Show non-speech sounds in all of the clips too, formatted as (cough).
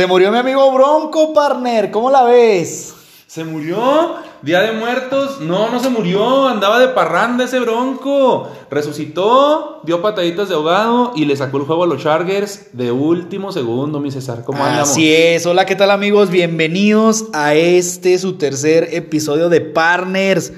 Se murió mi amigo Bronco, partner. ¿Cómo la ves? ¿Se murió? Día de muertos. No, no se murió. Andaba de parranda ese bronco. Resucitó, dio pataditas de ahogado y le sacó el juego a los Chargers de último segundo, mi César. ¿Cómo andamos? Así es. Hola, ¿qué tal, amigos? Bienvenidos a este, su tercer episodio de Partners.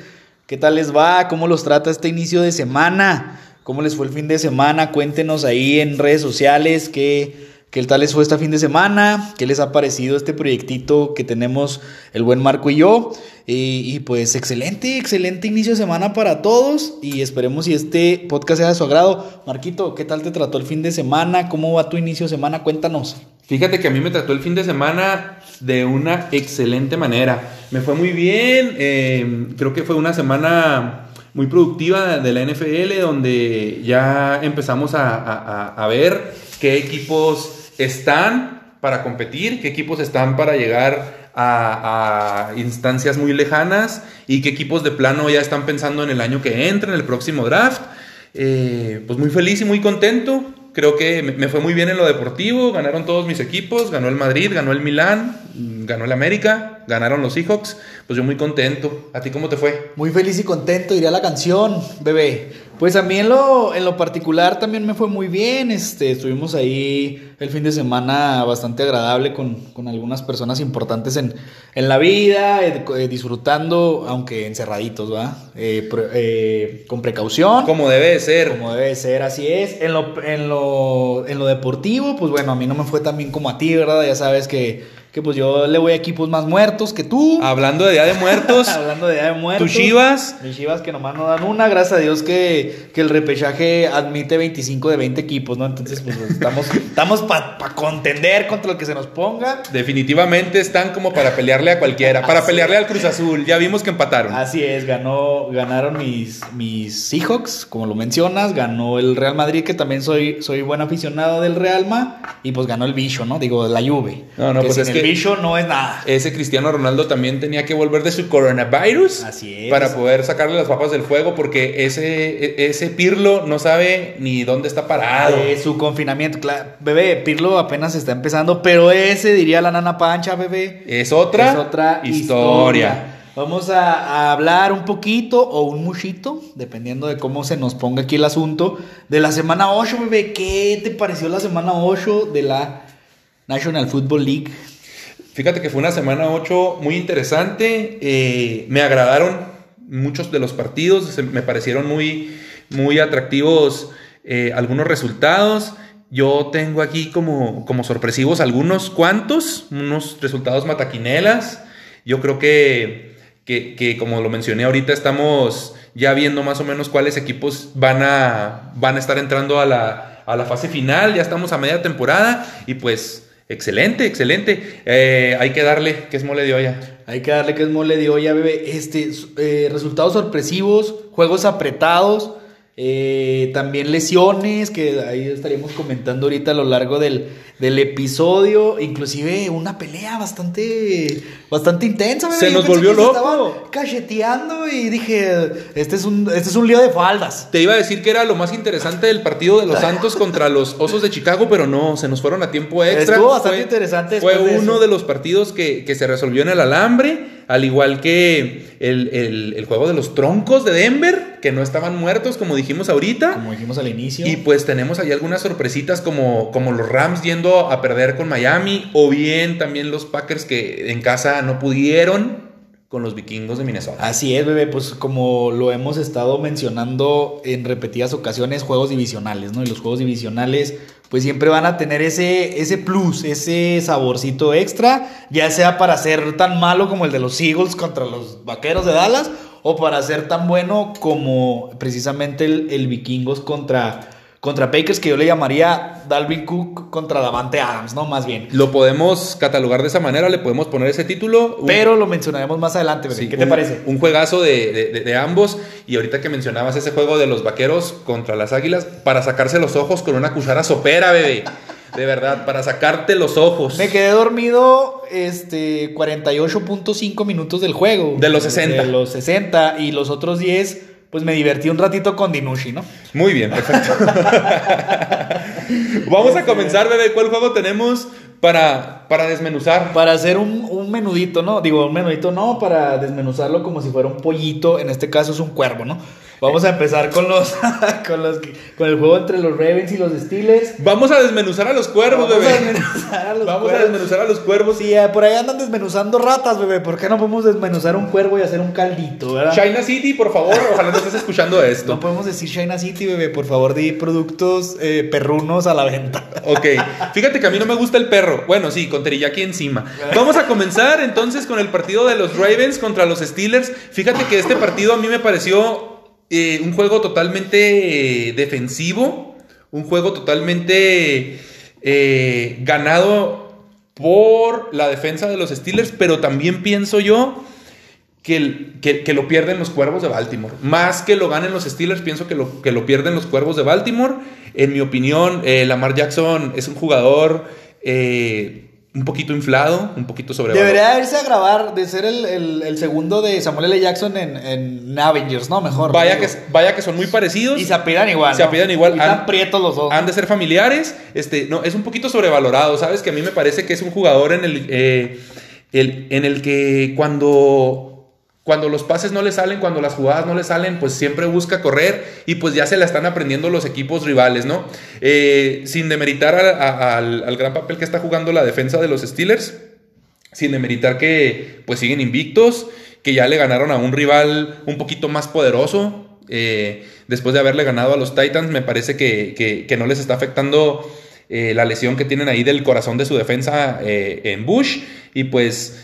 ¿Qué tal les va? ¿Cómo los trata este inicio de semana? ¿Cómo les fue el fin de semana? Cuéntenos ahí en redes sociales qué ¿Qué tal les fue este fin de semana? ¿Qué les ha parecido este proyectito que tenemos el buen Marco y yo? Y, pues excelente, excelente inicio de semana para todos y esperemos si este podcast sea de su agrado. Marquito, ¿qué tal te trató el fin de semana? ¿Cómo va tu inicio de semana? Cuéntanos. Fíjate que a mí me trató el fin de semana de una excelente manera. Me fue muy bien, eh, creo que fue una semana muy productiva de la NFL donde ya empezamos a, a ver qué equipos están para competir, qué equipos están para llegar a, instancias muy lejanas y qué equipos de plano ya están pensando en el año que entra, en el próximo draft. Eh, pues muy feliz y muy contento. Creo que me fue muy bien en lo deportivo, ganaron todos mis equipos, ganó el Madrid, ganó el Milán, ganó el América, ganaron los Seahawks, pues yo muy contento. ¿A ti cómo te fue? Muy feliz y contento, diría la canción, bebé. Pues a mí en lo, en lo particular también me fue muy bien, este, estuvimos ahí el fin de semana bastante agradable con, algunas personas importantes en, la vida, eh, eh, disfrutando, aunque encerraditos, ¿va? Eh, con precaución. Como debe ser. Como debe ser, así es. En lo, en lo, en lo deportivo, pues bueno, a mí no me fue tan bien como a ti, ¿verdad? Ya sabes que que pues yo le voy a equipos más muertos que tú. Hablando de Día de Muertos. (laughs) Hablando de Día de Muertos. Tus Chivas. Mis Chivas que nomás no dan una, gracias a Dios que, que el repechaje admite 25 de 20 equipos, ¿no? Entonces, pues estamos, (laughs) estamos para contender contra lo que se nos ponga. Definitivamente están como para pelearle a cualquiera, para pelearle al Cruz Azul. Ya vimos que empataron. Así es, ganó, ganaron mis, mis Seahawks, como lo mencionas, ganó el Real Madrid, que también soy, soy buen aficionado del Realma, y pues ganó el bicho, ¿no? Digo, la Juve. No, no, pues es que bicho no es nada. Ese Cristiano Ronaldo también tenía que volver de su coronavirus. Así es. Para poder sacarle las papas del fuego porque ese, e, ese Pirlo no sabe ni dónde está parado. su confinamiento. bebé, Pirlo apenas está empezando, pero ese diría la nana pancha, bebé. Es otra, es otra historia. Vamos a, hablar un poquito o un muchito, dependiendo de cómo se nos ponga aquí el asunto, de la semana 8, bebé. ¿Qué te pareció la semana 8 de la National Football League. Fíjate que fue una semana 8 muy interesante. Eh, me agradaron muchos de los partidos. Me parecieron muy, muy atractivos eh, algunos resultados. Yo tengo aquí como, como sorpresivos algunos cuantos, unos resultados mataquinelas. Yo creo que, que, como lo mencioné ahorita, estamos ya viendo más o menos cuáles equipos van a, van a estar entrando a la, a la fase final. Ya estamos a media temporada y pues Excelente, excelente. Eh, hay que darle que es mole de olla. Hay que darle que es mole de olla, bebé. Este, eh, resultados sorpresivos, juegos apretados. Eh, también lesiones, que ahí estaríamos comentando ahorita a lo largo del, episodio. Inclusive una pelea bastante, bastante intensa. Se nos volvió loco. cacheteando y dije, este es, un, este es un lío de faldas. Te iba a decir que era lo más interesante del partido de los (laughs) Santos contra los Osos de Chicago, pero no, se nos fueron a tiempo extra. Estuvo bastante interesante. Fue uno de, los partidos que, que se resolvió en el alambre al igual que el, juego de los troncos de Denver, que no estaban muertos, como dijimos ahorita. Como dijimos al inicio. Y pues tenemos ahí algunas sorpresitas como, como los Rams yendo a perder con Miami, o bien también los Packers que en casa no pudieron con los vikingos de Minnesota. Así es, bebé, pues como lo hemos estado mencionando en repetidas ocasiones, juegos divisionales, ¿no? Y los juegos divisionales pues siempre van a tener ese, ese plus, ese saborcito extra, ya sea para ser tan malo como el de los Eagles contra los Vaqueros de Dallas, o para ser tan bueno como precisamente el, el Vikingos contra contra Packers, que yo le llamaría Dalvin Cook contra Davante Adams, ¿no? Más bien. Lo podemos catalogar de esa manera, le podemos poner ese título. Pero lo mencionaremos más adelante, ¿qué te parece? Un juegazo de, ambos. Y ahorita que mencionabas ese juego de los vaqueros contra las águilas, para sacarse los ojos con una cuchara sopera, bebé. De verdad, para sacarte los ojos. Me quedé dormido este 48.5 minutos del juego. De los 60. De los 60 y los otros 10 pues me divertí un ratito con Dinushi, ¿no? Muy bien, perfecto. (laughs) Vamos a comenzar, bebé. ¿Cuál juego tenemos para, para desmenuzar? Para hacer un, un menudito, ¿no? Digo, un menudito no, para desmenuzarlo como si fuera un pollito. En este caso es un cuervo, ¿no? Vamos a empezar con los, (laughs) con los con el juego entre los Ravens y los Steelers. Vamos a desmenuzar a los cuervos, Vamos bebé. a desmenuzar a los Vamos a cuervos. desmenuzar a los cuervos. Sí, eh, por ahí andan desmenuzando ratas, bebé. ¿Por qué no podemos desmenuzar un cuervo y hacer un caldito, verdad? China City, por favor, ojalá no estés escuchando esto. No podemos decir China City, bebé. Por favor, di productos eh, perrunos a la venta. Ok, fíjate que a mí no me gusta el perro. Bueno, sí, con teriyaki encima. Vamos a comenzar entonces con el partido de los Ravens contra los Steelers. Fíjate que este partido a mí me pareció eh, un juego totalmente eh, defensivo, un juego totalmente eh, ganado por la defensa de los Steelers, pero también pienso yo que, que lo pierden los cuervos de Baltimore. Más que lo ganen los Steelers, pienso que lo, que lo pierden los cuervos de Baltimore. En mi opinión, eh, Lamar Jackson es un jugador eh, un poquito inflado, un poquito sobrevalorado. Debería irse a grabar de ser el, el- el segundo de Samuel L. Jackson en, en Avengers, ¿no? Mejor. Vaya que, vaya que son muy parecidos. Y se apidan igual. Se ¿no? apidan igual. Y están Han- prietos los dos. Han de ser familiares. Este, no, es un poquito sobrevalorado, ¿sabes? Que a mí me parece que es un jugador en el, eh, el- en el que cuando, cuando los pases no le salen, cuando las jugadas no le salen, pues siempre busca correr y pues ya se la están aprendiendo los equipos rivales, ¿no? Eh, sin demeritar al, gran papel que está jugando la defensa de los Steelers, sin demeritar que pues siguen invictos, que ya le ganaron a un rival un poquito más poderoso. eh, después de haberle ganado a los Titans, me parece que, que- no les está afectando eh, la lesión que tienen ahí del corazón de su defensa en Bush. Y pues,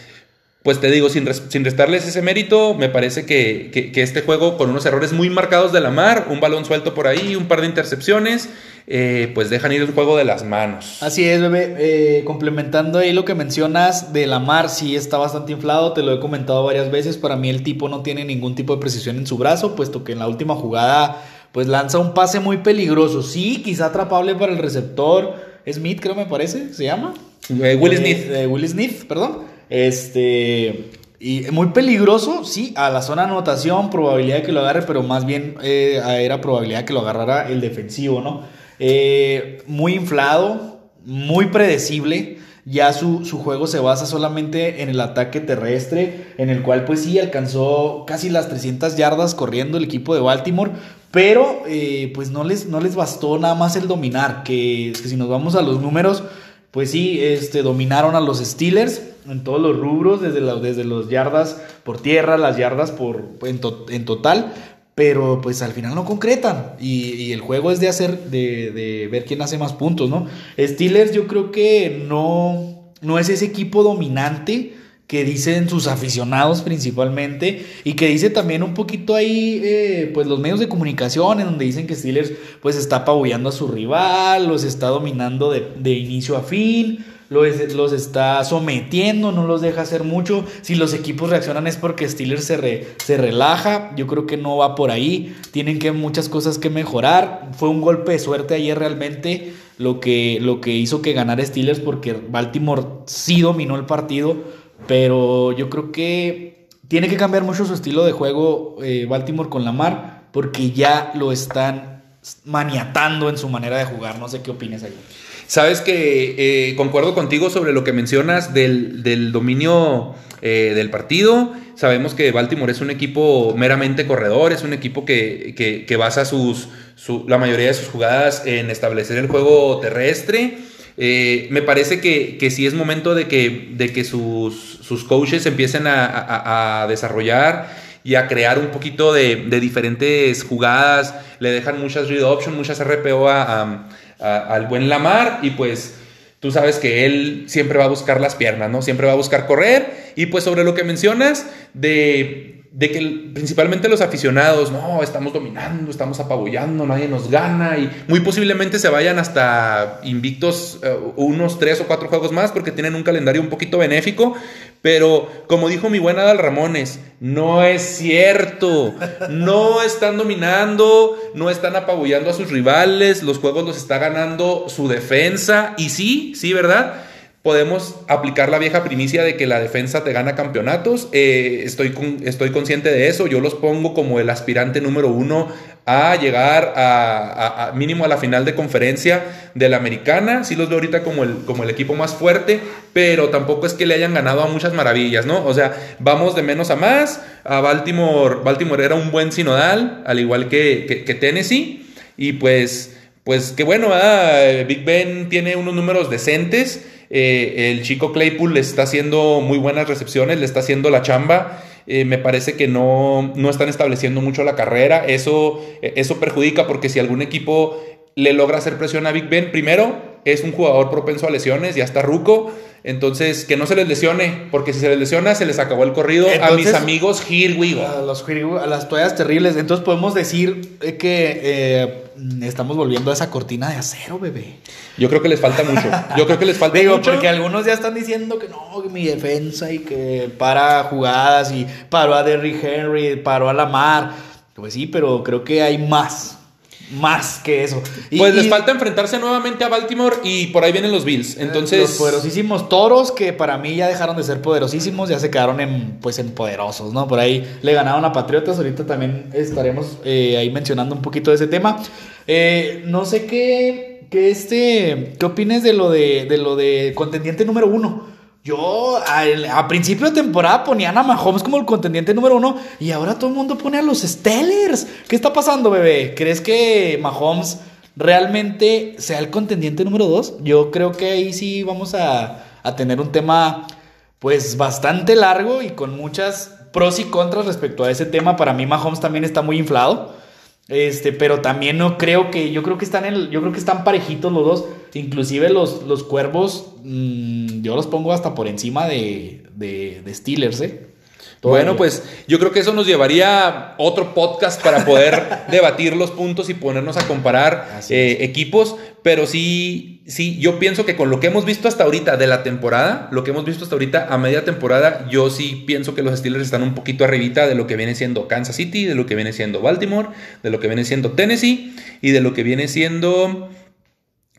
pues te digo, sin, res- sin restarles ese mérito, me parece que, que- que este juego con unos errores muy marcados de la mar, un balón suelto por ahí, un par de intercepciones, eh, pues dejan ir el juego de las manos. Así es, bebé. Eh, complementando ahí lo que mencionas de Lamar, sí está bastante inflado, te lo he comentado varias veces. Para mí el tipo no tiene ningún tipo de precisión en su brazo, puesto que en la última jugada pues lanza un pase muy peligroso. Sí, quizá atrapable para el receptor. Smith, creo me parece, se llama. Eh, Will Eh, Smith. eh, Will Smith, perdón. Este. Y muy peligroso, sí, a la zona de anotación, probabilidad de que lo agarre, pero más bien eh, era probabilidad de que lo agarrara el defensivo, ¿no? Eh, muy inflado, muy predecible. Ya su, su juego se basa solamente en el ataque terrestre, en el cual pues sí alcanzó casi las 300 yardas corriendo el equipo de Baltimore, pero eh, pues no les, no les bastó nada más el dominar, que, que si nos vamos a los números, pues sí, este, dominaron a los Steelers en todos los rubros, desde, la- desde los yardas por tierra, las yardas por, en, en total, pero pues al final no concretan. Y, y el juego es de hacer, de, de ver quién hace más puntos, ¿no? Steelers yo creo que no, no es ese equipo dominante que dicen sus aficionados principalmente y que dice también un poquito ahí eh, pues los medios de comunicación en donde dicen que Steelers pues está apabullando a su rival, los está dominando de, de inicio a fin, los, los está sometiendo, no los deja hacer mucho. Si los equipos reaccionan es porque Steelers se, re- se relaja, yo creo que no va por ahí, tienen que muchas cosas que mejorar. Fue un golpe de suerte ayer realmente lo que, lo que hizo que ganara Steelers porque Baltimore sí dominó el partido, pero yo creo que tiene que cambiar mucho su estilo de juego eh, Baltimore con Lamar porque ya lo están maniatando en su manera de jugar. No sé qué opinas ahí. Sabes que eh, concuerdo contigo sobre lo que mencionas del, del dominio eh, del partido. Sabemos que Baltimore es un equipo meramente corredor, es un equipo que, que- que basa sus, su- la mayoría de sus jugadas en establecer el juego terrestre. Eh, me parece que, que sí es momento de que, de que sus, sus coaches empiecen a, a- desarrollar y a crear un poquito de, de diferentes jugadas. Le dejan muchas read option, muchas RPO a- a- al buen Lamar y pues tú sabes que él siempre va a buscar las piernas, ¿no? Siempre va a buscar correr y pues sobre lo que mencionas de, de que principalmente los aficionados, no, estamos dominando, estamos apabullando, nadie nos gana y muy posiblemente se vayan hasta invictos eh, unos tres o cuatro juegos más porque tienen un calendario un poquito benéfico, pero como dijo mi buen Adal Ramones, no es cierto, no están dominando, no están apabullando a sus rivales, los juegos los está ganando su defensa y sí, sí, ¿verdad? Podemos aplicar la vieja primicia de que la defensa te gana campeonatos. Eh, estoy, estoy consciente de eso. Yo los pongo como el aspirante número uno a llegar a, mínimo a la final de conferencia de la americana. Sí los veo ahorita como el, como el equipo más fuerte, pero tampoco es que le hayan ganado a muchas maravillas, ¿no? O sea, vamos de menos a más. A Baltimore, Baltimore era un buen sinodal, al igual que, que Tennessee. Y pues, pues qué bueno, Big Ben tiene unos números decentes. Eh, el chico Claypool le está haciendo muy buenas recepciones, le está haciendo la chamba. Eh, me parece que no, no, están estableciendo mucho la carrera. Eso, eso perjudica porque si algún equipo le logra hacer presión a Big Ben, primero es un jugador propenso a lesiones, ya está ruco. Entonces, que no se les lesione, porque si se les lesiona, se les acabó el corrido a mis amigos Hirwigo. A, los a las toallas terribles. Entonces, podemos decir que eh, estamos volviendo a esa cortina de acero, bebé. Yo creo que les falta mucho. Yo creo que les falta Digo, mucho. porque algunos ya están diciendo que no, que mi defensa y que para jugadas y paró a Derrick Henry, paró a Lamar. Pues sí, pero creo que hay más más que eso. pues les falta enfrentarse nuevamente a Baltimore y por ahí vienen los Bills. Entonces. Los poderosísimos toros que para mí ya dejaron de ser poderosísimos, ya se quedaron en, pues, en poderosos, ¿no? Por ahí le ganaron a Patriotas. Ahorita también estaremos eh, ahí mencionando un poquito de ese tema. Eh, no sé qué. qué este. ¿Qué opinas de lo de, de lo de contendiente número uno? Yo a, principio de temporada ponían a Mahomes como el contendiente número uno y ahora todo el mundo pone a los Steelers. ¿Qué está pasando, bebé? ¿Crees que Mahomes realmente sea el contendiente número dos? Yo creo que ahí sí vamos a, a tener un tema pues bastante largo y con muchas pros y contras respecto a ese tema. Para mí Mahomes también está muy inflado. Este, pero también no creo que, yo creo que están en, yo creo que están parejitos los dos. Inclusive los, los cuervos, mm, yo los pongo hasta por encima de, de, de Steelers, ¿eh? Bueno, pues yo creo que eso nos llevaría otro podcast para poder (laughs) debatir los puntos y ponernos a comparar eh, equipos. Pero sí, sí, yo pienso que con lo que hemos visto hasta ahorita de la temporada, lo que hemos visto hasta ahorita a media temporada, yo sí pienso que los Steelers están un poquito arribita de lo que viene siendo Kansas City, de lo que viene siendo Baltimore, de lo que viene siendo Tennessee y de lo que viene siendo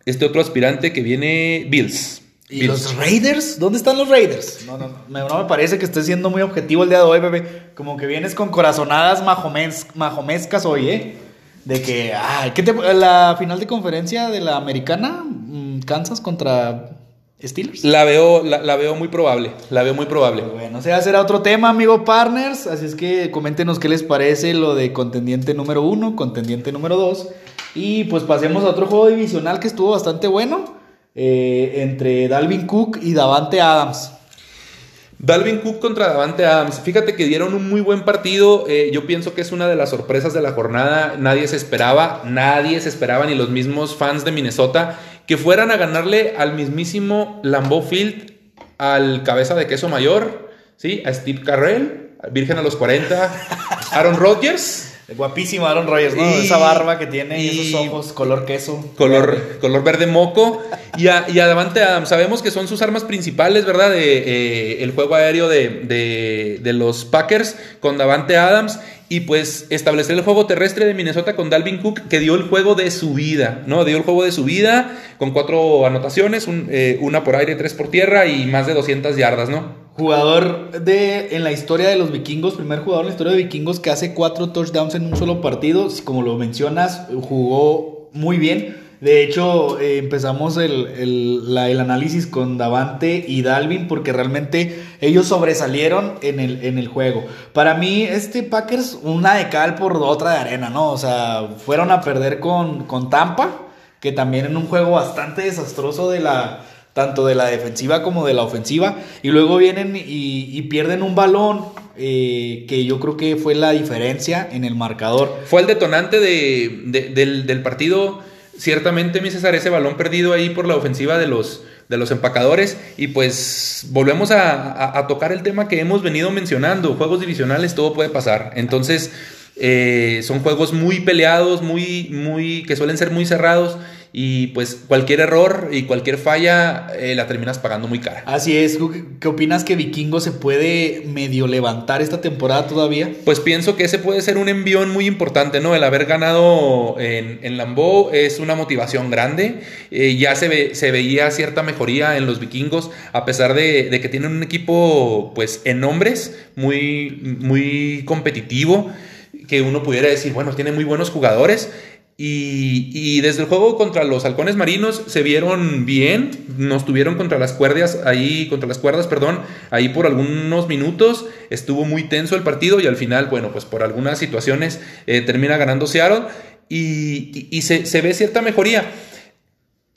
este otro aspirante que viene Bills. ¿Y los Raiders? ¿Dónde están los Raiders? No, no, no me parece que estés siendo muy objetivo el día de hoy, bebé. Como que vienes con corazonadas majomescas hoy, ¿eh? De que, ay, ¿qué te, la final de conferencia de la americana, mm, Kansas contra Steelers. La veo, la, veo muy probable, la veo muy probable. Bueno, se será otro tema, amigo partners. Así es que coméntenos qué les parece lo de contendiente número uno, contendiente número dos. Y pues pasemos a otro juego divisional que estuvo bastante bueno. Eh, entre Dalvin Cook y Davante Adams. Dalvin Cook contra Davante Adams. Fíjate que dieron un muy buen partido. Eh, yo pienso que es una de las sorpresas de la jornada. Nadie se esperaba, nadie se esperaba, ni los mismos fans de Minnesota, que fueran a ganarle al mismísimo Lambeau Field, al cabeza de queso mayor, ¿sí? a Steve Carrell, Virgen a los 40, Aaron Rodgers. Guapísimo Aaron Rodgers, ¿no? Esa barba que tiene y, esos ojos color queso. Color verde, color verde moco. y, a, y Davante Adams, sabemos que son sus armas principales, ¿verdad? De, eh, el juego aéreo de, de, los Packers con Davante Adams. Y pues establecer el juego terrestre de Minnesota con Dalvin Cook, que dio el juego de su vida, ¿no? Dio el juego de su vida con cuatro anotaciones, eh, una por aire, tres por tierra y más de 200 yardas, ¿no? Jugador de en la historia de los vikingos, primer jugador en la historia de vikingos que hace cuatro touchdowns en un solo partido. Como lo mencionas, jugó muy bien. De hecho, eh, empezamos el, el, análisis con Davante y Dalvin porque realmente ellos sobresalieron en el, en el juego. Para mí, este Packers, una de cal por otra de arena, ¿no? O sea, fueron a perder con, con Tampa, que también en un juego bastante desastroso de la, tanto de la defensiva como de la ofensiva, y luego vienen y, pierden un balón eh, que yo creo que fue la diferencia en el marcador. Fue el detonante de, del, partido, ciertamente, mi César, ese balón perdido ahí por la ofensiva de los, de los empacadores, y pues volvemos a, tocar el tema que hemos venido mencionando, juegos divisionales, todo puede pasar, entonces... Eh, son juegos muy peleados, muy, muy, que suelen ser muy cerrados y pues cualquier error y cualquier falla eh, la terminas pagando muy cara. Así es, ¿Qué, ¿qué opinas que Vikingo se puede medio levantar esta temporada todavía? Pues pienso que ese puede ser un envión muy importante, ¿no? El haber ganado en, en Lambeau es una motivación grande. Eh, ya se, ve, se veía cierta mejoría en los vikingos, a pesar de, de, que tienen un equipo, pues, en nombres, muy, muy competitivo, que uno pudiera decir, bueno, tiene muy buenos jugadores. Y, y, desde el juego contra los halcones marinos se vieron bien, nos tuvieron contra las cuerdas ahí, contra las cuerdas, perdón, ahí por algunos minutos, estuvo muy tenso el partido y al final, bueno, pues por algunas situaciones eh, termina ganando Seattle y, y, se, ve cierta mejoría.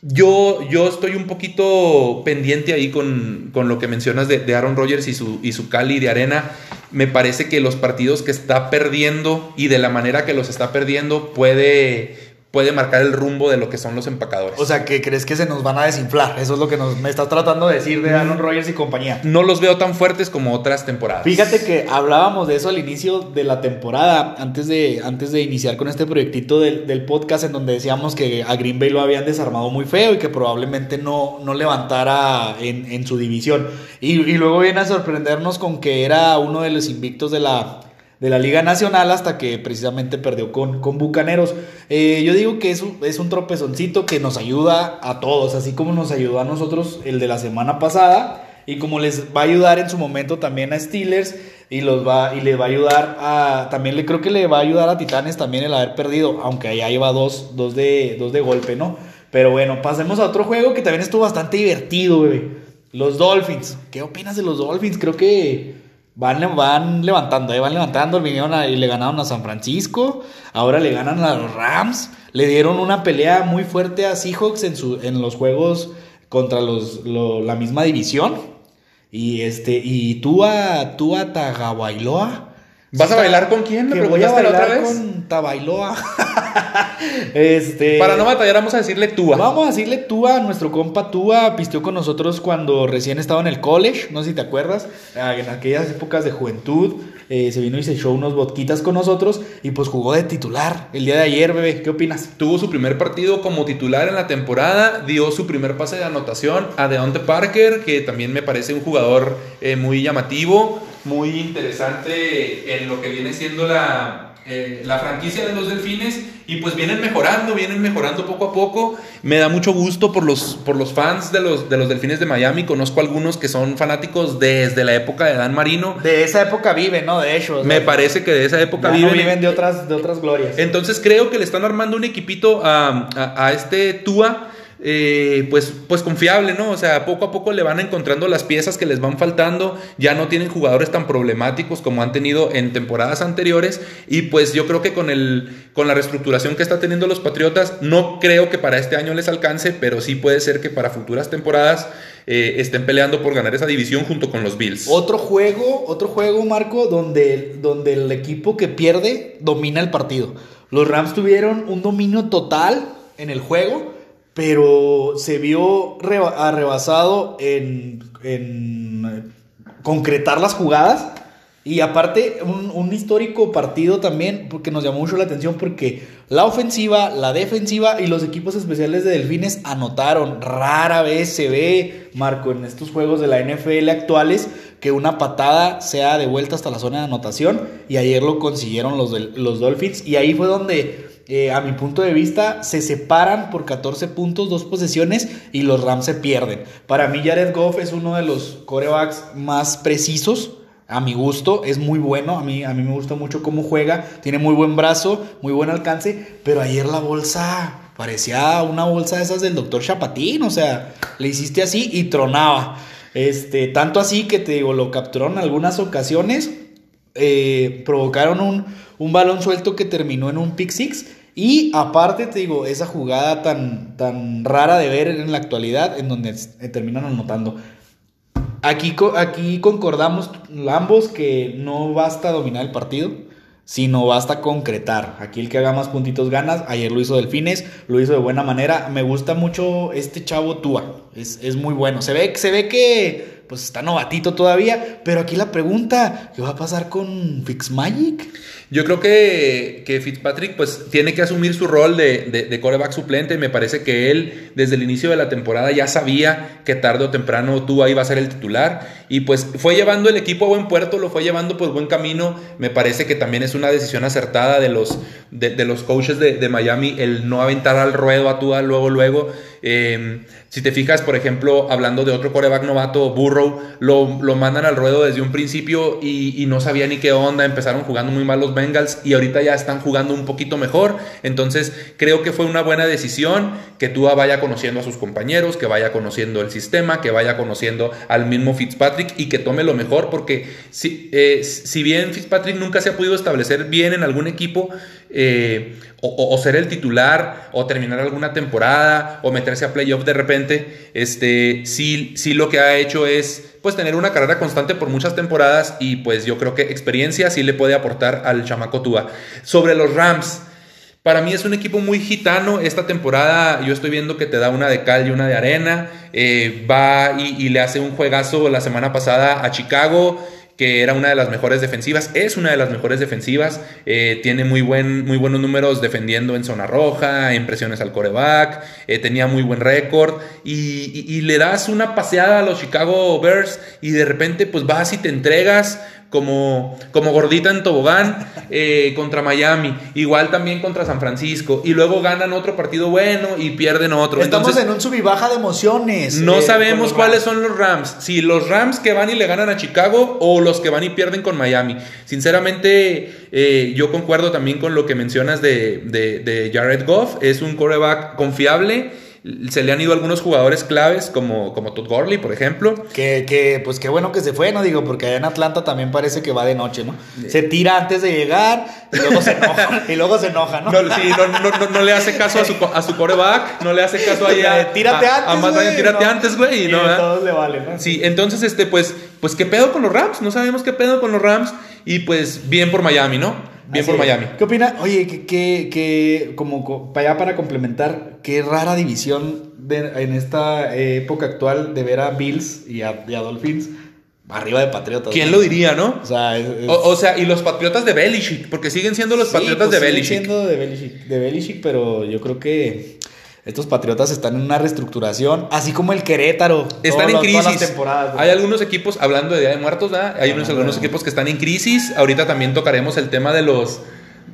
Yo, yo estoy un poquito pendiente ahí con, con lo que mencionas de, de, Aaron Rodgers y su, y su Cali de arena. Me parece que los partidos que está perdiendo y de la manera que los está perdiendo puede, puede marcar el rumbo de lo que son los empacadores. O sea, que crees que se nos van a desinflar. Eso es lo que nos, me estás tratando de decir de Aaron Rodgers y compañía. No los veo tan fuertes como otras temporadas. Fíjate que hablábamos de eso al inicio de la temporada, antes de, antes de iniciar con este proyectito del, del podcast, en donde decíamos que a Green Bay lo habían desarmado muy feo y que probablemente no, no levantara en, en su división. Y, y luego viene a sorprendernos con que era uno de los invictos de la de la Liga Nacional hasta que precisamente perdió con, con Bucaneros. Eh, yo digo que es un, es un tropezoncito que nos ayuda a todos, así como nos ayudó a nosotros el de la semana pasada y como les va a ayudar en su momento también a Steelers y los va y les va a ayudar a también le creo que le va a ayudar a Titanes también el haber perdido, aunque allá iba dos, dos, de, dos de golpe, ¿no? Pero bueno, pasemos a otro juego que también estuvo bastante divertido, bebé. Los Dolphins. ¿Qué opinas de los Dolphins? Creo que Van, van levantando, eh, van levantando. Vinieron a, y le ganaron a San Francisco. Ahora le ganan a los Rams. Le dieron una pelea muy fuerte a Seahawks en, su, en los juegos contra los, lo, la misma división. Y este, y tú a, tú a Tagabailoa. ¿Vas a bailar con quién? ¿Me preguntaste la otra vez? Con Tabailoa. (laughs) este, Para no batallar, vamos a decirle Tua. Vamos a decirle Tua. Nuestro compa Tua pisteó con nosotros cuando recién estaba en el college. No sé si te acuerdas. En aquellas épocas de juventud. Eh, se vino y se echó unos botquitas con nosotros. Y pues jugó de titular el día de ayer, bebé. ¿Qué opinas? Tuvo su primer partido como titular en la temporada. Dio su primer pase de anotación a Deonte Parker, que también me parece un jugador eh, muy llamativo muy interesante en lo que viene siendo la, eh, la franquicia de los delfines y pues vienen mejorando, vienen mejorando poco a poco. Me da mucho gusto por los, por los fans de los, de los delfines de Miami. Conozco algunos que son fanáticos desde la época de Dan Marino. De esa época viven, ¿no? De hecho. Me parece que de esa época viven. No viven de otras, de otras glorias. Entonces creo que le están armando un equipito a, a, a este Tua eh, pues, pues confiable, ¿no? O sea, poco a poco le van encontrando las piezas que les van faltando, ya no tienen jugadores tan problemáticos como han tenido en temporadas anteriores y pues yo creo que con, el, con la reestructuración que está teniendo los Patriotas, no creo que para este año les alcance, pero sí puede ser que para futuras temporadas eh, estén peleando por ganar esa división junto con los Bills. Otro juego, otro juego, Marco, donde, donde el equipo que pierde domina el partido. Los Rams tuvieron un dominio total en el juego pero se vio arrebasado en, en, concretar las jugadas. Y aparte, un, un, histórico partido también, porque nos llamó mucho la atención, porque la ofensiva, la defensiva y los equipos especiales de Delfines anotaron. Rara vez se ve, Marco, en estos juegos de la NFL actuales, que una patada sea de vuelta hasta la zona de anotación. Y ayer lo consiguieron los, los Dolphins. Y ahí fue donde eh, a mi punto de vista, se separan por 14 puntos, dos posesiones, y los Rams se pierden. Para mí, Jared Goff es uno de los corebacks más precisos. A mi gusto, es muy bueno. A mí, a mí me gusta mucho cómo juega. Tiene muy buen brazo, muy buen alcance. Pero ayer la bolsa parecía una bolsa de esas del doctor Chapatín. O sea, le hiciste así y tronaba. Este, tanto así que te digo, lo capturaron en algunas ocasiones. Eh, provocaron un, un balón suelto que terminó en un pick six. Y aparte, te digo, esa jugada tan, tan rara de ver en la actualidad, en donde terminan anotando. Aquí, aquí concordamos ambos que no basta dominar el partido, sino basta concretar. Aquí el que haga más puntitos ganas. Ayer lo hizo Delfines, lo hizo de buena manera. Me gusta mucho este chavo Tua, es, es muy bueno. Se ve, se ve que pues está novatito todavía. Pero aquí la pregunta, ¿qué va a pasar con Fitzmagic? Yo creo que, que, Fitzpatrick pues tiene que asumir su rol de, de, de, coreback suplente. Me parece que él desde el inicio de la temporada ya sabía que tarde o temprano tú iba a ser el titular. Y pues fue llevando el equipo a buen puerto, lo fue llevando por buen camino. Me parece que también es una decisión acertada de los, de, de los coaches de, Miami el no aventar al ruedo a Tua luego, luego. Eh, si te fijas, por ejemplo, hablando de otro coreback novato, Burrow, lo, lo mandan al ruedo desde un principio y, y, no sabía ni qué onda. Empezaron jugando muy mal los Bengals y ahorita ya están jugando un poquito mejor. Entonces, creo que fue una buena decisión que Tua vaya conociendo a sus compañeros, que vaya conociendo el sistema, que vaya conociendo al mismo Fitzpatrick y que tome lo mejor, porque si, eh, si bien Fitzpatrick nunca se ha podido establecer bien en algún equipo, eh, o, ser el titular, o terminar alguna temporada, o meterse a playoff de repente, este, sí, sí lo que ha hecho es pues tener una carrera constante por muchas temporadas y pues yo creo que experiencia sí le puede aportar al chamaco Tua. Sobre los Rams, para mí es un equipo muy gitano. Esta temporada yo estoy viendo que te da una de cal y una de arena. Eh, va y, y, le hace un juegazo la semana pasada a Chicago que era una de las mejores defensivas, es una de las mejores defensivas, eh, tiene muy, buen, muy buenos números defendiendo en zona roja, en presiones al coreback, eh, tenía muy buen récord y, y, le das una paseada a los Chicago Bears y de repente pues vas y te entregas como, como gordita en tobogán eh, contra Miami, igual también contra San Francisco, y luego ganan otro partido bueno y pierden otro. Estamos en un sub y baja de emociones. No eh, sabemos cuáles son los Rams, si los Rams que van y le ganan a Chicago o los que van y pierden con Miami. Sinceramente, eh, yo concuerdo también con lo que mencionas de, de, de Jared Goff, es un coreback confiable se le han ido algunos jugadores claves, como, como Todd Gurley, por ejemplo. Que, que, pues qué bueno que se fue, ¿no? Digo, porque allá en Atlanta también parece que va de noche, ¿no? Se tira antes de llegar y luego se enoja, (laughs) y luego se enoja, ¿no? No, sí, no, no, no, le hace caso a su, a su coreback, no le hace caso a... tírate antes, a, tírate antes, güey. Y, no, a todos le vale, ¿no? Sí, entonces, este, pues, pues, ¿qué pedo con los Rams? No sabemos qué pedo con los Rams y pues bien por Miami, ¿no? Bien por Miami. ¿Qué opina? Oye, que, que, como para para complementar, qué rara división en esta época actual de ver a Bills y a, Dolphins arriba de Patriotas. ¿Quién lo diría, no? O sea, o, sea, y los Patriotas de Belichick, porque siguen siendo los Patriotas pues de Belichick. Siguen siendo de Belichick, de Belichick, pero yo creo que estos Patriotas están en una reestructuración, así como el Querétaro. Están en crisis. Hay algunos equipos, hablando de Día de Muertos, ¿verdad? hay unos, algunos equipos que están en crisis. Ahorita también tocaremos el tema de los,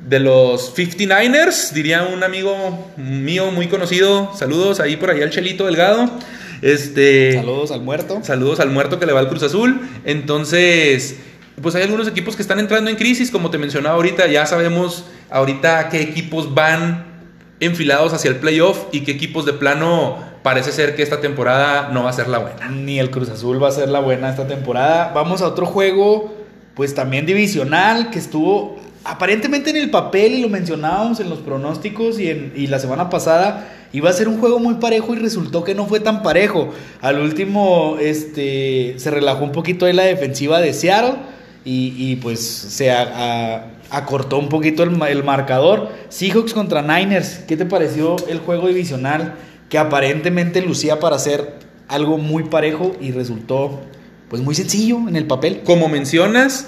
de los 59ers, diría un amigo mío muy conocido. Saludos ahí por ahí al Chelito Delgado. Este, saludos al muerto. Saludos al muerto que le va al Cruz Azul. Entonces, pues hay algunos equipos que están entrando en crisis, como te mencionaba ahorita. Ya sabemos ahorita qué equipos van enfilados hacia el playoff y qué equipos de plano parece ser que esta temporada no va a ser la buena. Ni el Cruz Azul va a ser la buena esta temporada. Vamos a otro juego, pues también divisional, que estuvo aparentemente en el papel y lo mencionábamos en los pronósticos y, en, y la semana pasada iba a ser un juego muy parejo y resultó que no fue tan parejo. Al último este, se relajó un poquito ahí la defensiva de Seattle y, y pues se... A, acortó un poquito el, marcador. Seahawks contra Niners, ¿qué te pareció el juego divisional que aparentemente lucía para ser algo muy parejo y resultó pues muy sencillo en el papel? Como mencionas,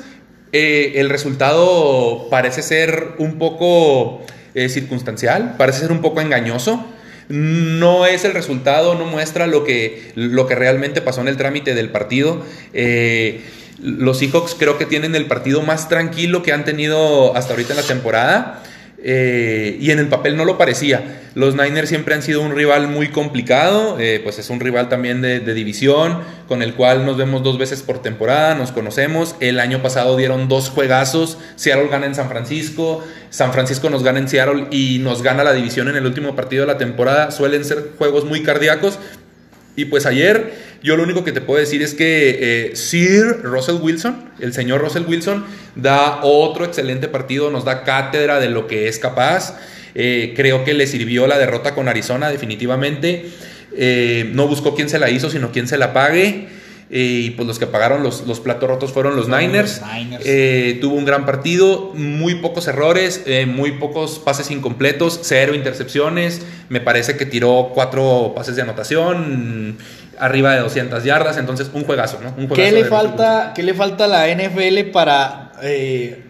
eh, el resultado parece ser un poco eh, circunstancial, parece ser un poco engañoso. No es el resultado, no muestra lo que, lo que realmente pasó en el trámite del partido. Eh, los Seahawks creo que tienen el partido más tranquilo que han tenido hasta ahorita en la temporada. Eh, y en el papel no lo parecía. Los Niners siempre han sido un rival muy complicado, eh, pues es un rival también de, división, con el cual nos vemos dos veces por temporada, nos conocemos. El año pasado dieron dos juegazos, Seattle gana en San Francisco, San Francisco nos gana en Seattle y nos gana la división en el último partido de la temporada. Suelen ser juegos muy cardíacos. Y pues ayer yo lo único que te puedo decir es que eh, Sir Russell Wilson, el señor Russell Wilson, da otro excelente partido, nos da cátedra de lo que es capaz. Eh, creo que le sirvió la derrota con Arizona definitivamente. Eh, no buscó quién se la hizo, sino quién se la pague. y pues los que pagaron los, los platos rotos fueron los Niners. tuvo un gran partido, muy pocos errores, muy pocos pases incompletos, cero intercepciones. Me parece que tiró cuatro pases de anotación arriba de 200 yardas, entonces un juegazo, ¿no? Un juegazo ¿Qué, le falta, ¿Qué le falta a la NFL para eh,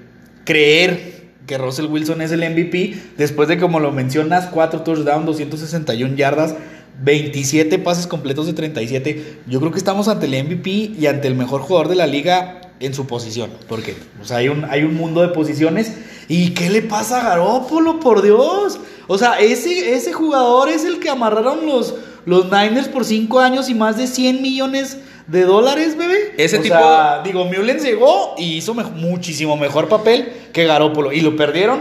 creer que Russell Wilson es el MVP después de, como lo mencionas, 4 touchdowns, 261 yardas, 27 pases completos de 37? Yo creo que estamos ante el MVP y ante el mejor jugador de la liga en su posición. Porque o sea, hay, un, hay un mundo de posiciones. ¿Y qué le pasa a Garópolo, por Dios? O sea, ese, ese jugador es el que amarraron los, los Niners por 5 años y más de 100 millones de dólares, bebé. Ese o tipo- Sea, digo, Mullens llegó y hizo me- muchísimo mejor papel que Garópolo. Y lo perdieron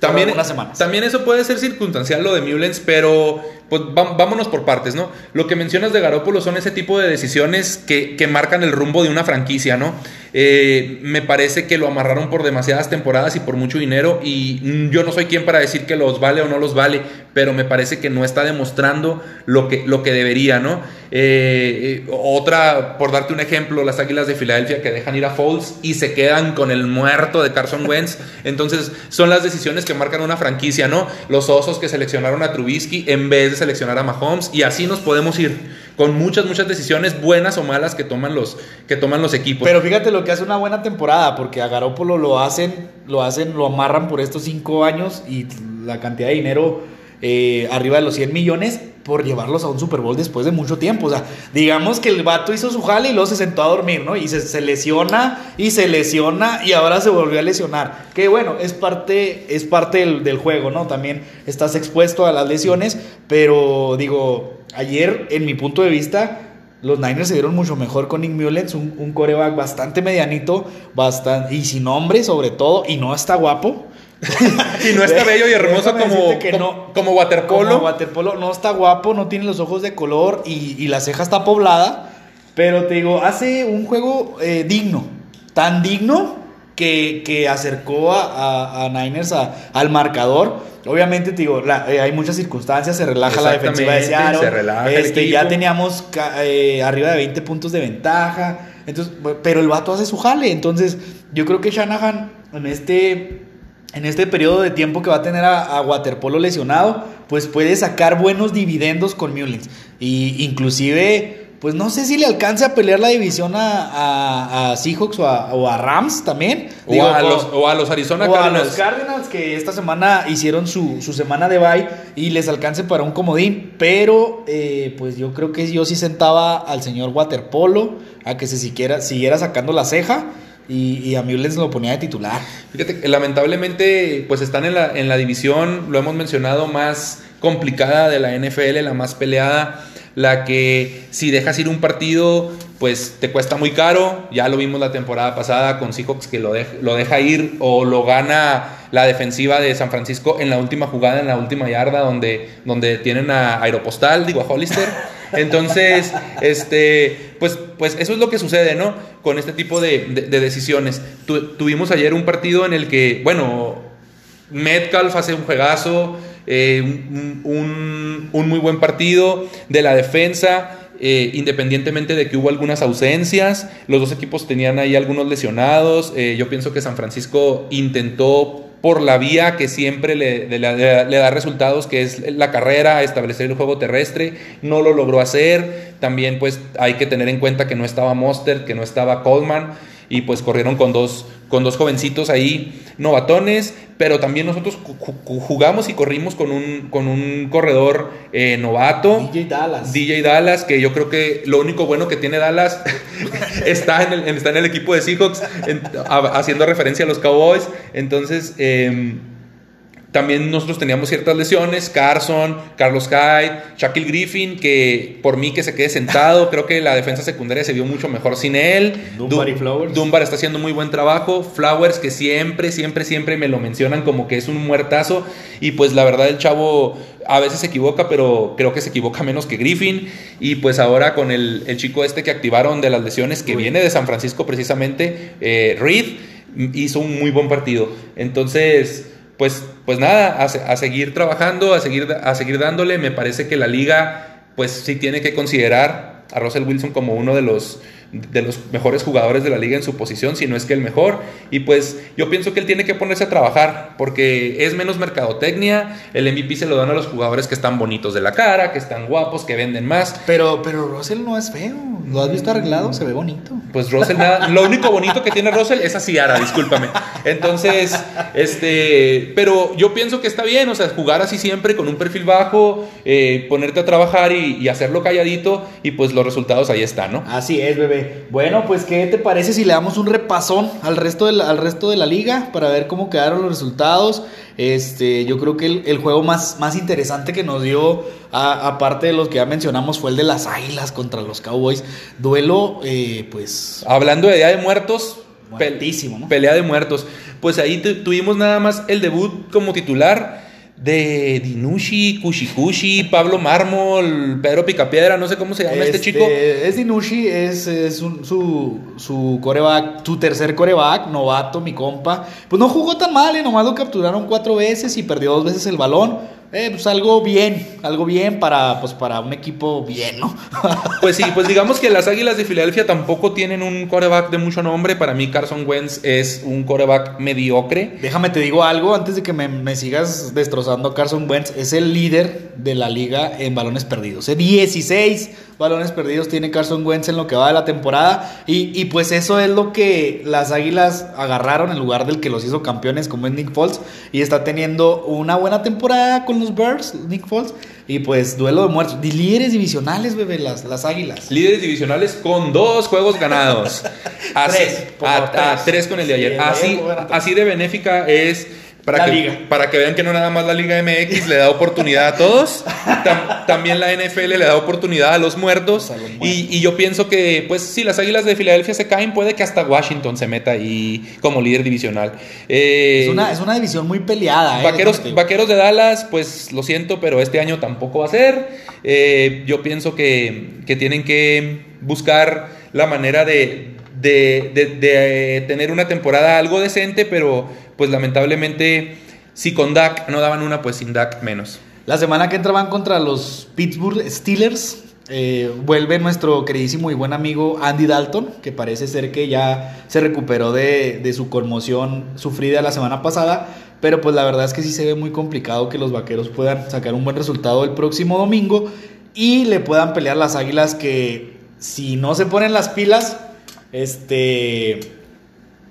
También, por algunas semanas. también eso puede ser circunstancial lo de Mullens, pero pues vámonos por partes, ¿no? Lo que mencionas de Garópolo son ese tipo de decisiones que, que marcan el rumbo de una franquicia, ¿no? Eh, me parece que lo amarraron por demasiadas temporadas y por mucho dinero y yo no soy quien para decir que los vale o no los vale, pero me parece que no está demostrando lo que, lo que debería, ¿no? Eh, eh, otra, por darte un ejemplo, las Águilas de Filadelfia que dejan ir a Foles y se quedan con el muerto de Carson Wentz. Entonces, son las decisiones que marcan una franquicia, ¿no? Los osos que seleccionaron a Trubisky en vez seleccionar a Mahomes y así nos podemos ir con muchas, muchas decisiones buenas o malas que toman los, que toman los equipos. Pero fíjate lo que hace una buena temporada, porque a Garópolo lo hacen, lo hacen, lo amarran por estos cinco años y la cantidad de dinero eh, arriba de los 100 millones por llevarlos a un Super Bowl después de mucho tiempo. O sea, digamos que el vato hizo su jale y luego se sentó a dormir, ¿no? Y se, lesiona y se lesiona y ahora se volvió a lesionar. Que bueno, es parte, es parte del juego, ¿no? También estás expuesto a las lesiones, pero digo, ayer, en mi punto de vista, los Niners se vieron mucho mejor con Nick Mullens, un, un coreback bastante medianito, bastante, y sin nombre sobre todo, y no está guapo. (laughs) y no está bello y hermoso como, que como, no. como waterpolo. Como waterpolo, no está guapo, no tiene los ojos de color y, y la ceja está poblada, pero te digo, hace un juego eh, digno, tan digno que, que acercó a, a- a Niners a- al marcador. Obviamente, te digo, la- eh, hay muchas circunstancias, se relaja la defensiva de Seattle. se relaja el este, ya teníamos eh, arriba de 20 puntos de ventaja. Entonces, pero el vato hace su jale. Entonces, yo creo que Shanahan en este, en este periodo de tiempo que va a tener a, a Waterpolo lesionado, pues puede sacar buenos dividendos con Mullins. Y inclusive, pues no sé si le alcance a pelear la división a, a- a Seahawks o a, o a Rams también. O, Digo, a los, o a los Arizona o a Cardinals. los Cardinals que esta semana hicieron su, su semana de bye y les alcance para un comodín. Pero eh, pues yo creo que yo sí sentaba al señor Waterpolo a que se siquiera, siguiera sacando la ceja y, y a Mullens lo ponía de titular. Fíjate lamentablemente pues están en la, en la división, lo hemos mencionado, más complicada de la NFL, la más peleada, la que si dejas ir un partido pues te cuesta muy caro, ya lo vimos la temporada pasada con Seahawks que lo, lo deja ir o lo gana la defensiva de San Francisco en la última jugada, en la última yarda donde, donde tienen a Aeropostal, digo a Hollister. Entonces, (laughs) este, pues, pues eso es lo que sucede, ¿no? Con este tipo de, de- de decisiones. Tu- tuvimos ayer un partido en el que, bueno, Metcalf hace un juegazo, eh, un, un- muy buen partido de la defensa. eh, independientemente de que hubo algunas ausencias, los dos equipos tenían ahí algunos lesionados. eh, yo pienso que San Francisco intentó por la vía que siempre le, le- le- le da resultados, que es la carrera, establecer el juego terrestre, no lo logró hacer. También pues hay que tener en cuenta que no estaba Monster, que no estaba Coleman, y pues corrieron con dos, con dos jovencitos ahí novatones, pero también nosotros ju- ju- jugamos y corrimos con un, con un corredor eh, novato. DJ Dallas. DJ Dallas, que yo creo que lo único bueno que tiene Dallas (laughs) está, en el, está en el equipo de Seahawks, en- a- haciendo referencia a los Cowboys. Entonces, eh, también nosotros teníamos ciertas lesiones, Carson, Carlos Hyde, Shaquille Griffin, que por mí que se quede sentado, creo que la defensa secundaria se vio mucho mejor sin él. Dunbar y Flowers. Dunbar está haciendo muy buen trabajo, Flowers que siempre, siempre, siempre me lo mencionan como que es un muertazo y pues la verdad el chavo a veces se equivoca, pero creo que se equivoca menos que Griffin y pues ahora con el, el chico este que activaron de las lesiones que viene de San Francisco precisamente, eh, Reed, hizo un muy buen partido. Entonces, pues, pues nada, a, a seguir trabajando, a seguir, a seguir dándole. Me parece que la liga, pues sí tiene que considerar a Russell Wilson como uno de los, de los mejores jugadores de la liga en su posición, si no es que el mejor. Y pues yo pienso que él tiene que ponerse a trabajar porque es menos mercadotecnia. El MVP se lo dan a los jugadores que están bonitos de la cara, que están guapos, que venden más. Pero, pero Russell no es feo. ¿Lo has visto arreglado? Se ve bonito. Pues Russell, nada, lo único bonito que tiene Russell es así, Ara, discúlpame. Entonces, este, pero yo pienso que está bien, o sea, jugar así siempre con un perfil bajo, eh, ponerte a trabajar y, y hacerlo calladito y pues los resultados ahí están, ¿no? Así es, bebé. Bueno, pues ¿qué te parece si le damos un repasón al resto de la, al resto de la liga para ver cómo quedaron los resultados? Este, yo creo que el, el juego más, más interesante que nos dio, aparte de los que ya mencionamos, fue el de las Águilas contra los Cowboys. Duelo, eh, pues, Hablando de Día de Muertos, Muertísimo, ¿no? pelea de muertos. Pues ahí tu- tuvimos nada más el debut como titular de Dinushi, Kushikushi, Pablo Mármol, Pedro Picapiedra, no sé cómo se llama este, chico. Es Dinushi, es, es un- su, su coreback, su tercer coreback, novato, mi compa. Pues no jugó tan mal, eh, nomás lo capturaron cuatro veces y perdió dos veces el balón. Eh, pues algo bien, algo bien para, pues para un equipo bien, ¿no? (laughs) Pues sí, pues digamos que las Águilas de Filadelfia tampoco tienen un coreback de mucho nombre. Para mí Carson Wentz es un coreback mediocre. Déjame te digo algo antes de que me, me sigas destrozando. Carson Wentz es el líder de la liga en balones perdidos. Eh, 16 balones perdidos tiene Carson Wentz en lo que va de la temporada. Y, y pues eso es lo que las Águilas agarraron en lugar del que los hizo campeones, como es Nick Foles. Y está teniendo una buena temporada con los Bears, Nick Foles. Y pues duelo de muertos. De líderes divisionales, bebé, las, las Águilas. Líderes divisionales con dos juegos ganados. (laughs) Así- Tres, a, a tres. con el de ayer. Así, así de benéfica es para La que, liga. para que vean que no nada más la Liga MX le da oportunidad a todos, tam- también la NFL le da oportunidad a los muertos. A los Y, muertos. y yo pienso que, pues, si las Águilas de Filadelfia se caen, puede que hasta Washington se meta ahí como líder divisional. Eh, Es una, es una división muy peleada. eh, Vaqueros, vaqueros de Dallas, pues lo siento, pero este año tampoco va a ser. Eh, yo pienso que, que tienen que buscar la manera de, de- de- de tener una temporada algo decente, pero pues lamentablemente si con Dak no daban una, pues sin Dak menos. La semana que entra van contra los Pittsburgh Steelers. Eh, vuelve nuestro queridísimo y buen amigo Andy Dalton, que parece ser que ya se recuperó de, de su conmoción sufrida la semana pasada. Pero pues la verdad es que sí se ve muy complicado que los vaqueros puedan sacar un buen resultado el próximo domingo y le puedan pelear las águilas que si no se ponen las pilas, este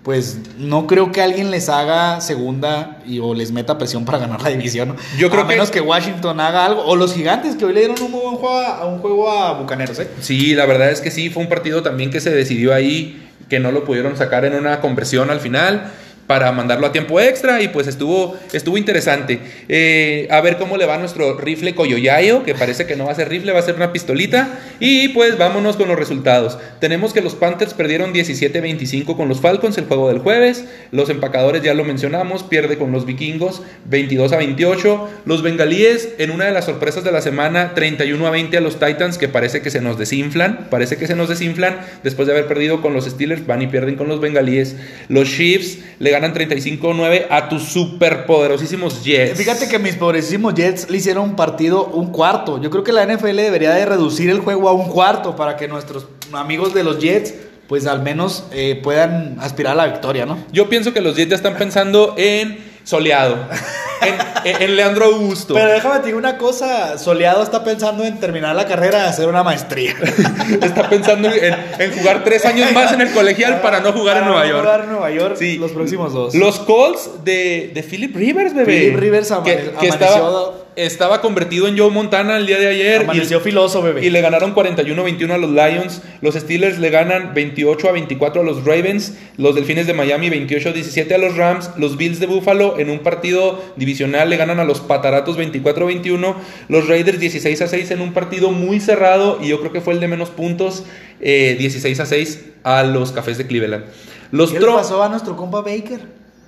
pues no creo que alguien les haga segunda y o les meta presión para ganar la división. Yo creo a que- menos que Washington haga algo o los gigantes que hoy le dieron un muy buen juego a, a un juego a Bucaneros, ¿eh? Sí, la verdad es que sí, fue un partido también que se decidió ahí, que no lo pudieron sacar en una conversión al final para mandarlo a tiempo extra y pues estuvo, estuvo interesante. Eh, a ver cómo le va nuestro rifle Coyoyayo, que parece que no va a ser rifle, va a ser una pistolita. Y pues vámonos con los resultados. Tenemos que los Panthers perdieron 17-25 con los Falcons el juego del jueves. Los empacadores ya lo mencionamos, pierde con los vikingos 22 a 28. Los bengalíes en una de las sorpresas de la semana 31 a 20 a los Titans que parece que se nos desinflan, parece que se nos desinflan después de haber perdido con los Steelers, van y pierden con los bengalíes. Los Chiefs le ganan 35-9 a tus superpoderosísimos Jets. Fíjate que mis pobrecísimos Jets le hicieron un partido un cuarto. Yo creo que la NFL debería de reducir el juego a un cuarto para que nuestros amigos de los Jets pues al menos eh, puedan aspirar a la victoria, ¿no? Yo pienso que los Jets ya están pensando en soleado, (laughs) en, en- en Leandro Augusto. Pero déjame digo una cosa, Soleado está pensando en terminar la carrera y hacer una maestría. (laughs) Está pensando en, en jugar tres años más en el colegial para no jugar en Para Nueva no York. jugar en Nueva York Sí. los próximos dos. Los Colts de, de Philip Rivers, bebé. Philip Rivers amane- que, que amaneció- estaba, estaba convertido en Joe Montana el día de ayer. y- Amaneció filoso, bebé. Y le ganaron 41-21 a los Lions. Los Steelers le ganan 28 a 24 a los Ravens. Los Delfines de Miami 28 a 17 a los Rams. Los Bills de Buffalo en un partido divisional le ganan a los Pataratos 24 a 21. Los Raiders 16 a 6 en un partido muy cerrado. Y yo creo que fue el de menos puntos. eh, 16 a 6 a los Cafés de Cleveland. Los ¿Qué le pasó a nuestro compa Baker?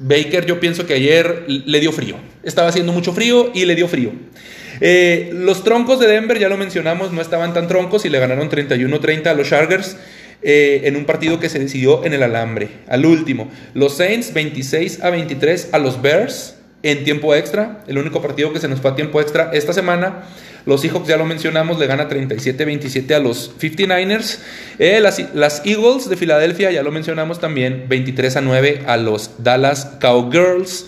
Baker yo pienso que ayer le dio frío. Estaba haciendo mucho frío y le dio frío. Eh, los troncos de Denver, ya lo mencionamos, no estaban tan troncos y le ganaron 31-30 a los Chargers eh, en un partido que se decidió en el alambre. Al último, los Saints 26 a 23 a los Bears. en tiempo extra. El único partido que se nos fue a tiempo extra esta semana. Los Seahawks, ya lo mencionamos, le gana 37-27 a los 59ers. Eh, las, Eagles de Filadelfia, ya lo mencionamos también, 23 a 9 a los Dallas Cowgirls.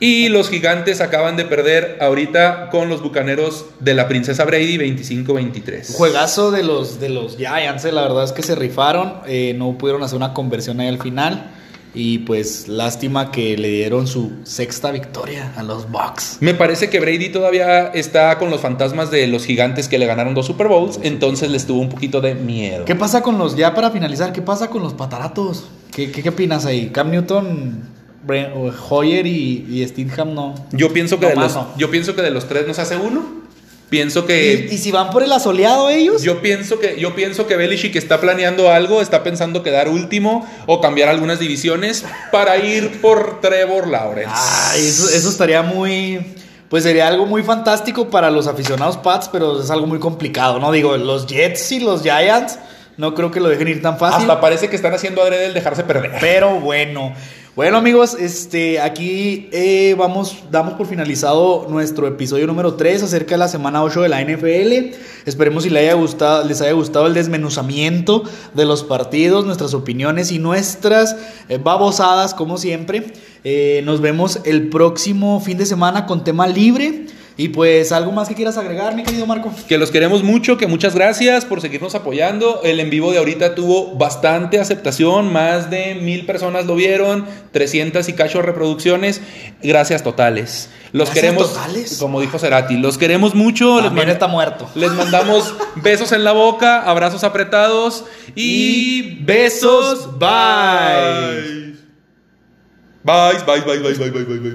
Y los Gigantes acaban de perder ahorita con los Bucaneros de la Princesa Brady, 25-23. Juegazo de los, de los Giants, eh, la verdad es que se rifaron, eh, no pudieron hacer una conversión ahí al final. Y pues lástima que le dieron su sexta victoria a los Bucks. Me parece que Brady todavía está con los fantasmas de los gigantes que le ganaron dos Super Bowls, entonces les tuvo un poquito de miedo. ¿Qué pasa con los, ya para finalizar, qué pasa con los pataratos? ¿Qué, qué, qué opinas ahí? Cam Newton, Hoyer y, y Stingham no. Yo pienso que No de los, no. yo pienso que de los tres nos hace uno. Pienso que ¿Y, y si van por el asoleado ellos? Yo pienso que yo pienso que Belichick está planeando algo, está pensando quedar último o cambiar algunas divisiones para ir por Trevor Lawrence. Ay, eso, eso estaría muy. Pues sería algo muy fantástico para los aficionados Pats, pero es algo muy complicado, ¿no? Digo, los Jets y los Giants no creo que lo dejen ir tan fácil. Hasta parece que están haciendo adrede el dejarse perder. Pero bueno. Bueno amigos, este, aquí eh, vamos, damos por finalizado nuestro episodio número 3 acerca de la semana 8 de la NFL. Esperemos si les haya gustado, les haya gustado el desmenuzamiento de los partidos, nuestras opiniones y nuestras eh, babosadas como siempre. Eh, nos vemos el próximo fin de semana con tema libre. Y pues, ¿algo más que quieras agregar, mi querido Marco? Que los queremos mucho, que muchas gracias por seguirnos apoyando. El en vivo de ahorita tuvo bastante aceptación, más de mil personas lo vieron, 300 y cacho reproducciones. Gracias totales. Los gracias queremos, totales. como dijo Cerati, los queremos mucho. También les está muerto. Les mandamos (laughs) besos en la boca, abrazos apretados y, y besos. Bye. Bye, bye, bye, bye, bye, bye, bye, bye. bye.